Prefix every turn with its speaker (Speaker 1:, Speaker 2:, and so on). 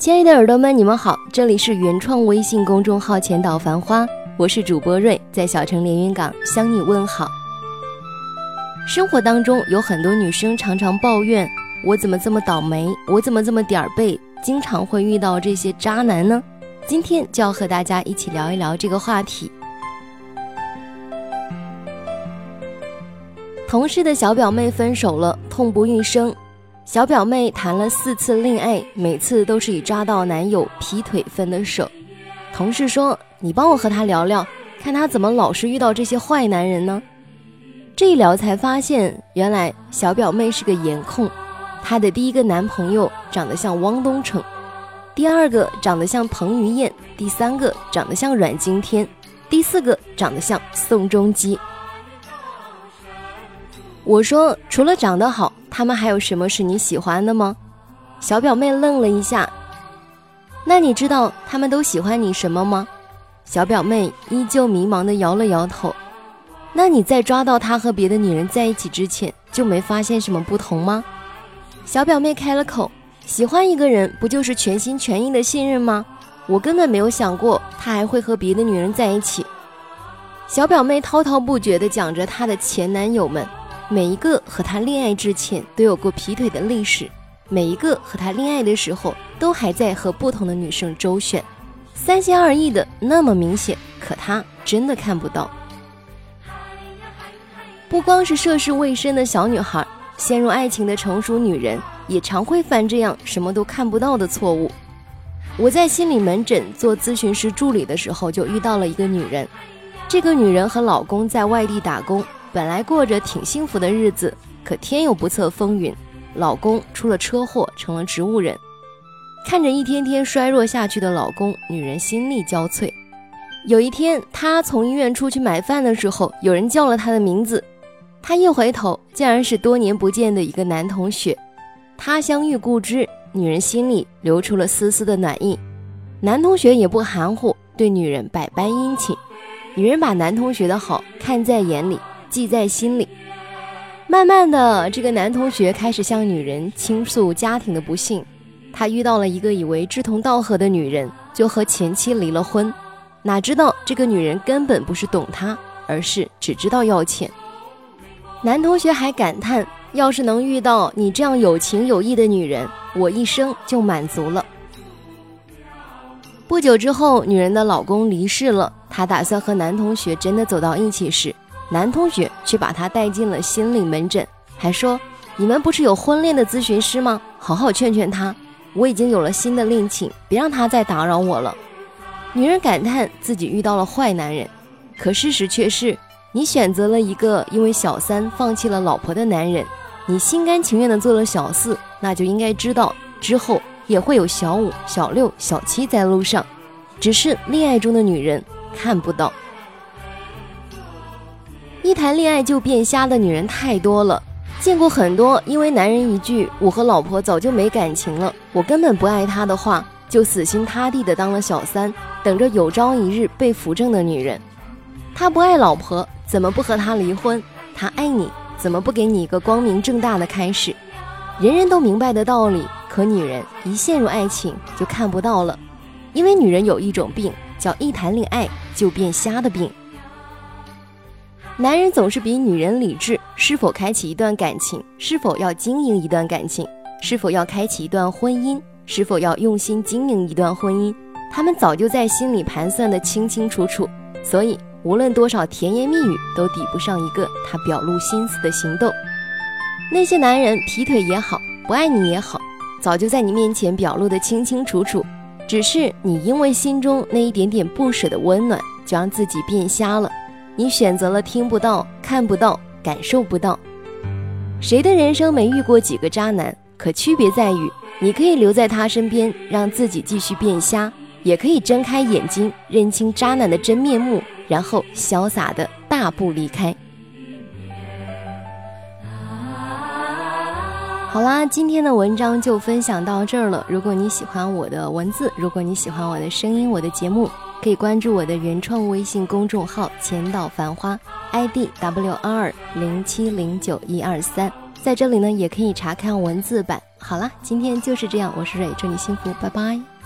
Speaker 1: 亲爱的耳朵们，你们好，这里是原创微信公众号浅岛繁花，我是主播瑞，在小城连云港向你问好。生活当中有很多女生常常抱怨，我怎么这么倒霉，我怎么这么点儿背，经常会遇到这些渣男呢？今天就要和大家一起聊一聊这个话题。同事的小表妹分手了，痛不欲生。小表妹谈了四次恋爱，每次都是以抓到男友劈腿分的手。同事说：“你帮我和他聊聊，看他怎么老是遇到这些坏男人呢？”这一聊才发现，原来小表妹是个颜控。她的第一个男朋友长得像汪东城，第二个长得像彭于晏，第三个长得像阮经天，第四个长得像宋仲基。我说：“除了长得好。”他们还有什么是你喜欢的吗？小表妹愣了一下。那你知道他们都喜欢你什么吗？小表妹依旧迷茫的摇了摇头。那你在抓到他和别的女人在一起之前，就没发现什么不同吗？小表妹开了口。喜欢一个人不就是全心全意的信任吗？我根本没有想过他还会和别的女人在一起。小表妹滔滔不绝地讲着她的前男友们。每一个和他恋爱之前都有过劈腿的历史，每一个和他恋爱的时候都还在和不同的女生周旋，三心二意的那么明显，可他真的看不到。不光是涉世未深的小女孩，陷入爱情的成熟女人也常会犯这样什么都看不到的错误。我在心理门诊做咨询师助理的时候，就遇到了一个女人，这个女人和老公在外地打工。本来过着挺幸福的日子，可天有不测风云，老公出了车祸，成了植物人。看着一天天衰弱下去的老公，女人心力交瘁。有一天，她从医院出去买饭的时候，有人叫了她的名字。她一回头，竟然是多年不见的一个男同学。他乡遇故知，女人心里流出了丝丝的暖意。男同学也不含糊，对女人百般殷勤。女人把男同学的好看在眼里。记在心里。慢慢的，这个男同学开始向女人倾诉家庭的不幸。他遇到了一个以为志同道合的女人，就和前妻离了婚。哪知道这个女人根本不是懂他，而是只知道要钱。男同学还感叹：“要是能遇到你这样有情有义的女人，我一生就满足了。”不久之后，女人的老公离世了。她打算和男同学真的走到一起时。男同学却把她带进了心理门诊，还说：“你们不是有婚恋的咨询师吗？好好劝劝他，我已经有了新的恋情，别让他再打扰我了。”女人感叹自己遇到了坏男人，可事实却是，你选择了一个因为小三放弃了老婆的男人，你心甘情愿的做了小四，那就应该知道之后也会有小五、小六、小七在路上，只是恋爱中的女人看不到。一谈恋爱就变瞎的女人太多了，见过很多因为男人一句“我和老婆早就没感情了，我根本不爱他”的话，就死心塌地的当了小三，等着有朝一日被扶正的女人。他不爱老婆，怎么不和他离婚？他爱你，怎么不给你一个光明正大的开始？人人都明白的道理，可女人一陷入爱情就看不到了，因为女人有一种病，叫一谈恋爱就变瞎的病。男人总是比女人理智，是否开启一段感情，是否要经营一段感情，是否要开启一段婚姻，是否要用心经营一段婚姻，他们早就在心里盘算的清清楚楚。所以，无论多少甜言蜜语，都抵不上一个他表露心思的行动。那些男人劈腿也好，不爱你也好，早就在你面前表露的清清楚楚，只是你因为心中那一点点不舍的温暖，就让自己变瞎了。你选择了听不到、看不到、感受不到。谁的人生没遇过几个渣男？可区别在于，你可以留在他身边，让自己继续变瞎；也可以睁开眼睛，认清渣男的真面目，然后潇洒的大步离开。好啦，今天的文章就分享到这儿了。如果你喜欢我的文字，如果你喜欢我的声音，我的节目。可以关注我的原创微信公众号“浅岛繁花 ”，ID W R 零七零九一二三，在这里呢也可以查看文字版，好啦，今天就是这样，我是蕊，祝你幸福，拜拜。